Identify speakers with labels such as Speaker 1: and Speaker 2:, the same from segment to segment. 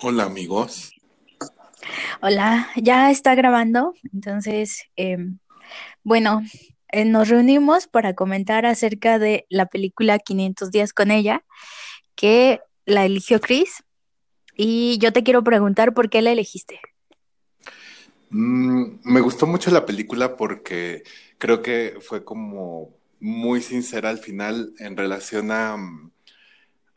Speaker 1: Hola amigos.
Speaker 2: Hola, ya está grabando. Entonces, em, bueno, eh, nos reunimos para comentar acerca de la película 500 días con ella, que la eligió Chris. Y yo te quiero preguntar por qué la elegiste.
Speaker 1: Mm, me gustó mucho la película porque creo que fue como muy sincera al final en relación a, mm,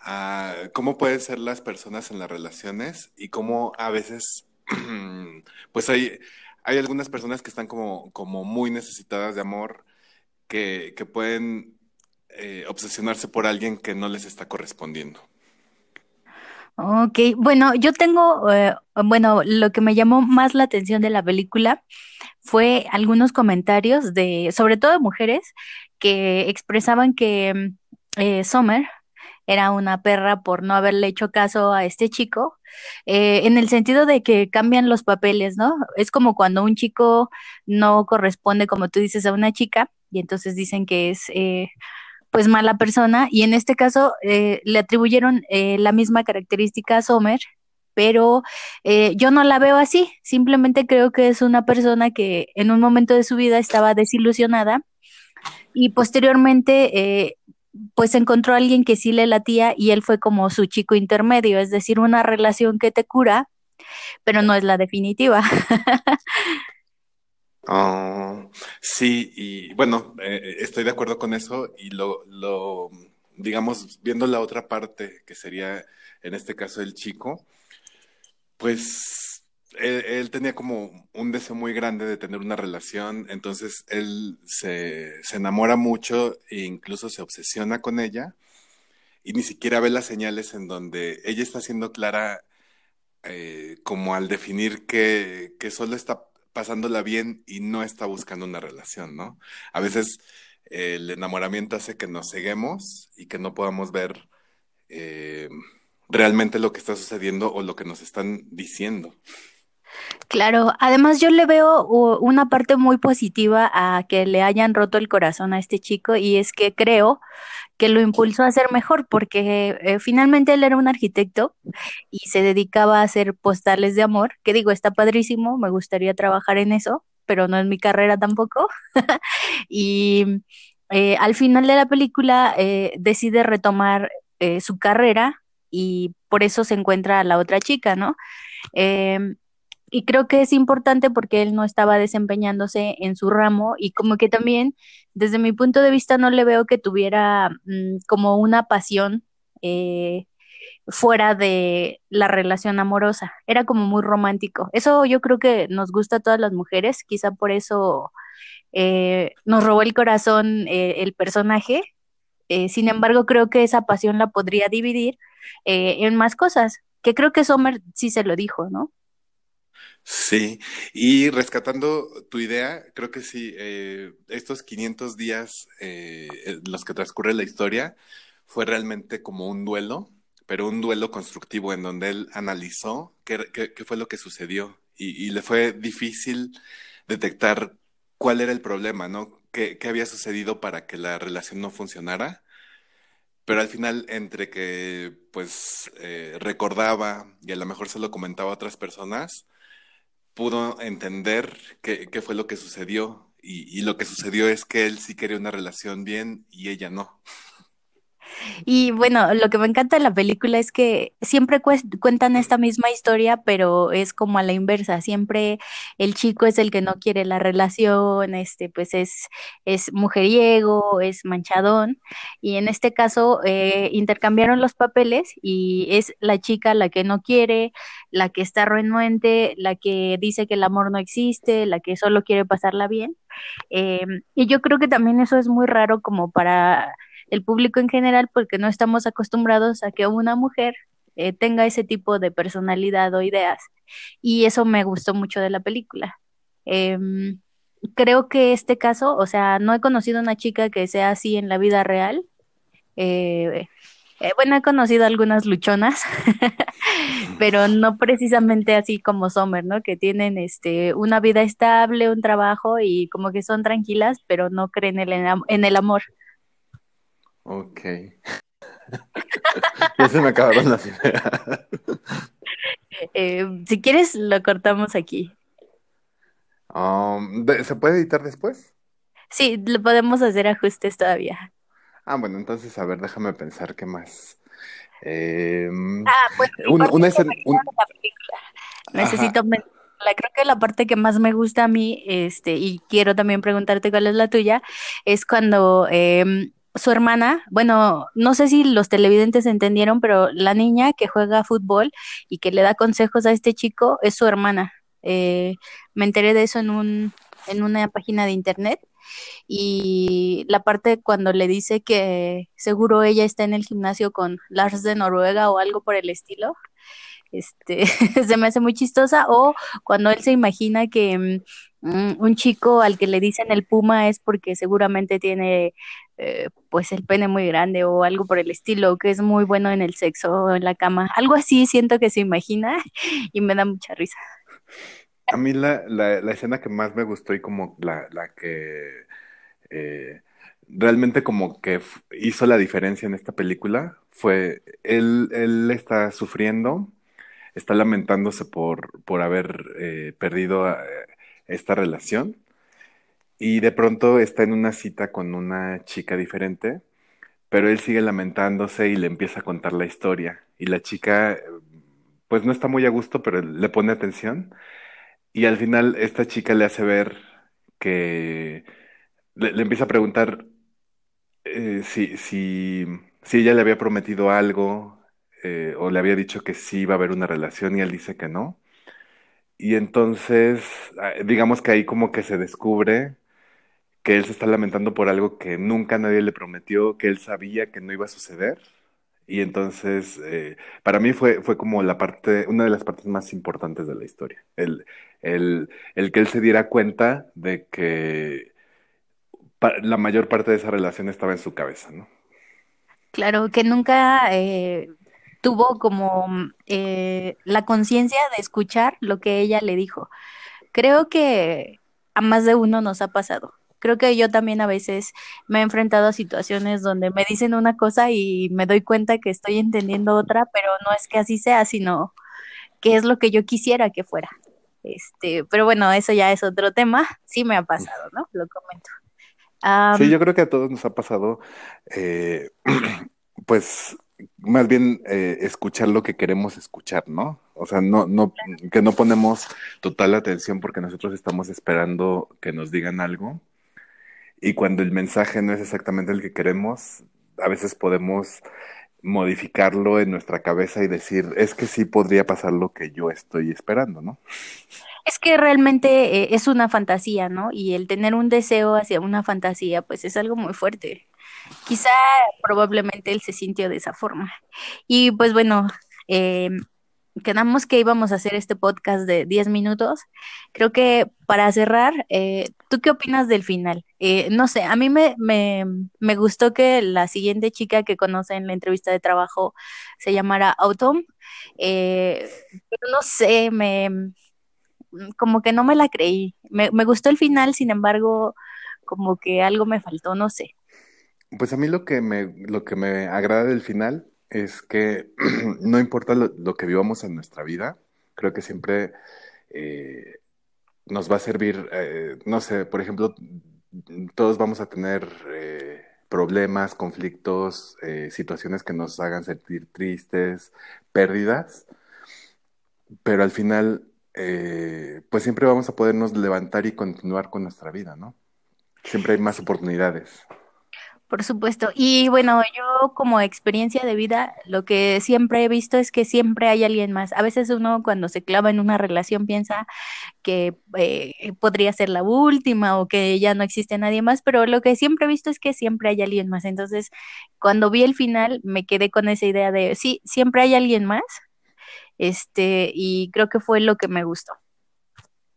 Speaker 1: a cómo pueden ser las personas en las relaciones y cómo a veces pues hay, hay algunas personas que están como, como muy necesitadas de amor que, que pueden eh, obsesionarse por alguien que no les está correspondiendo.
Speaker 2: Ok, bueno, yo tengo, eh, bueno, lo que me llamó más la atención de la película fue algunos comentarios de, sobre todo de mujeres, que expresaban que eh, Summer era una perra por no haberle hecho caso a este chico, eh, en el sentido de que cambian los papeles, ¿no? Es como cuando un chico no corresponde, como tú dices, a una chica, y entonces dicen que es eh, pues mala persona, y en este caso eh, le atribuyeron eh, la misma característica a Sommer, pero yo no la veo así, simplemente creo que es una persona que en un momento de su vida estaba desilusionada y posteriormente eh, pues encontró a alguien que sí le latía y él fue como su chico intermedio, es decir, una relación que te cura, pero no es la definitiva.
Speaker 1: Ah, sí, y bueno, eh, estoy de acuerdo con eso y lo, lo, digamos, viendo la otra parte, que sería en este caso el chico, pues él, él tenía como un deseo muy grande de tener una relación, entonces él se, enamora mucho e incluso se obsesiona con ella y ni siquiera ve las señales en donde ella está siendo clara eh, como al definir que, que solo está pasándola bien y no está buscando una relación, ¿no? A veces el enamoramiento hace que nos ceguemos y que no podamos ver eh, realmente lo que está sucediendo o lo que nos están diciendo.
Speaker 2: Claro, además yo le veo una parte muy positiva a que le hayan roto el corazón a este chico y es que creo que lo impulsó a ser mejor porque eh, finalmente él era un arquitecto y se dedicaba a hacer postales de amor, que digo, está padrísimo, me gustaría trabajar en eso, pero no es mi carrera tampoco. Y eh, al final de la película eh, decide retomar su carrera y por eso se encuentra a la otra chica, ¿no? Em, y creo que es importante porque él no estaba desempeñándose en su ramo y como que también desde mi punto de vista no le veo que tuviera mm, como una pasión eh, fuera de la relación amorosa. Era como muy romántico. Eso yo creo que nos gusta a todas las mujeres, quizá por eso eh, nos robó el corazón eh, el personaje. Sin embargo, creo que esa pasión la podría dividir en más cosas, que creo que Sommer sí se lo dijo, ¿no?
Speaker 1: Sí, y rescatando tu idea, creo que sí, eh, estos 500 días eh, en los que transcurre la historia fue realmente como un duelo, pero un duelo constructivo en donde él analizó qué, qué- fue lo que sucedió y, y le fue difícil detectar cuál era el problema, ¿no? ¿Qué, qué había sucedido para que la relación no funcionara? Pero al final, entre que pues eh, recordaba y a lo mejor se lo comentaba a otras personas, pudo entender qué, qué fue lo que sucedió. Y, y lo que sucedió es que él sí quería una relación bien y ella no.
Speaker 2: Y bueno, lo que me encanta de la película es que siempre cuentan esta misma historia, pero es como a la inversa. Siempre el chico es el que no quiere la relación, este, pues es, es mujeriego, es manchadón. Y en este caso eh, intercambiaron los papeles y es la chica la que no quiere, la que está renuente, la que dice que el amor no existe, la que solo quiere pasarla bien. Eh, y yo creo que también eso es muy raro como para el público en general, porque no estamos acostumbrados a que una mujer eh, tenga ese tipo de personalidad o ideas. Y eso me gustó mucho de la película. Em, creo que este caso, o sea, no he conocido una chica que sea así en la vida real. Eh, eh, bueno, he conocido algunas luchonas, pero no precisamente así como Sommer, ¿no? Que tienen este una vida estable, un trabajo y como que son tranquilas, pero no creen en el amor.
Speaker 1: Ok. Ya se me acabaron las ideas.
Speaker 2: Eh, si quieres, lo cortamos aquí.
Speaker 1: Um, ¿se puede editar después?
Speaker 2: Sí, le podemos hacer ajustes todavía.
Speaker 1: Ah, bueno, entonces, a ver, déjame pensar qué más. Em,
Speaker 2: Ah, parte
Speaker 1: una escena, un-
Speaker 2: la película. Necesito mencionarla. Creo que la parte que más me gusta a mí, este, y quiero también preguntarte cuál es la tuya, es cuando em, su hermana, bueno, no sé si los televidentes entendieron, pero la niña que juega fútbol y que le da consejos a este chico es su hermana. Eh, me enteré de eso en un, en una página de internet y la parte cuando le dice que seguro ella está en el gimnasio con Lars de Noruega o algo por el estilo este, se me hace muy chistosa, o cuando él se imagina que mm, un chico al que le dicen el puma es porque seguramente tiene eh, pues el pene muy grande o algo por el estilo, que es muy bueno en el sexo o en la cama, algo así siento que se imagina y me da mucha risa.
Speaker 1: a mí la, la, escena que más me gustó y como la, la que eh, realmente como que hizo la diferencia en esta película fue él, él está sufriendo, está lamentándose por, por haber eh, perdido eh, esta relación y de pronto está en una cita con una chica diferente, pero él sigue lamentándose y le empieza a contar la historia y la chica pues no está muy a gusto, pero le pone atención y al final esta chica le hace ver que le, le empieza a preguntar eh, si, si, si ella le había prometido algo eh, o le había dicho que sí iba a haber una relación y él dice que no. Y entonces, ah, digamos que ahí como que se descubre que él se está lamentando por algo que nunca nadie le prometió, que él sabía que no iba a suceder. Y entonces, eh, para mí fue, fue como la parte, una de las partes más importantes de la historia. El, el, el que él se diera cuenta de que la mayor parte de esa relación estaba en su cabeza, ¿no?
Speaker 2: Claro, que nunca eh, tuvo como mm, eh, la conciencia de escuchar lo que ella le dijo. Creo que a más de uno nos ha pasado. Creo que yo también a veces me he enfrentado a situaciones donde me dicen una cosa y me doy cuenta que estoy entendiendo otra, pero no es que así sea, sino que es lo que yo quisiera que fuera. Este, pero bueno, eso ya es otro tema. Sí me ha pasado, ¿no? Lo comento.
Speaker 1: Sí, yo creo que a todos nos ha pasado, eh, pues, más bien eh, escuchar lo que queremos escuchar, ¿no? O sea, no, no, que no ponemos total atención porque nosotros estamos esperando que nos digan algo y cuando el mensaje no es exactamente el que queremos, a veces podemos modificarlo en nuestra cabeza y decir, es que sí podría pasar lo que yo estoy esperando, ¿no?
Speaker 2: es que realmente eh, es una fantasía, ¿no? Y el tener un deseo hacia una fantasía, pues es algo muy fuerte. Quizá probablemente él se sintió de esa forma. Y pues bueno, eh, quedamos que íbamos a hacer este podcast de 10 minutos. Creo que para cerrar, eh, ¿tú qué opinas del final? Eh, no sé, a mí me, me, gustó que la siguiente chica que conoce en la entrevista de trabajo se llamara Autumn, eh, pero no sé, me como que no me la creí. Me, me gustó el final, sin embargo, como que algo me faltó, no sé.
Speaker 1: Pues a mí lo que me, lo que me agrada del final es que no importa lo, lo que vivamos en nuestra vida, creo que siempre eh, nos va a servir, eh, no sé, por ejemplo, todos vamos a tener eh, problemas, conflictos, situaciones que nos hagan sentir tristes, pérdidas, pero al final, pues siempre vamos a podernos levantar y continuar con nuestra vida, ¿no? Siempre hay más oportunidades.
Speaker 2: Por supuesto. Y bueno, yo como experiencia de vida, lo que siempre he visto es que siempre hay alguien más. A veces uno cuando se clava en una relación piensa que eh, podría ser la última o que ya no existe nadie más, pero lo que siempre he visto es que siempre hay alguien más. Entonces, cuando vi el final, me quedé con esa idea de, sí, siempre hay alguien más. Este, y creo que fue lo que me gustó.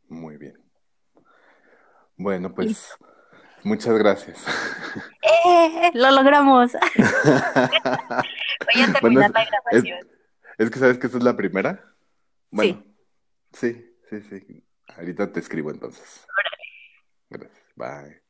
Speaker 1: Muy bien. Bueno, pues muchas gracias.
Speaker 2: ¡Eh! Lo logramos. Voy a
Speaker 1: Bueno,
Speaker 2: terminar
Speaker 1: es,
Speaker 2: la
Speaker 1: es,
Speaker 2: grabación.
Speaker 1: es que sabes que esta es la primera.
Speaker 2: Sí.
Speaker 1: Bueno, sí, sí, sí. Ahorita te escribo entonces. Gracias. Bye.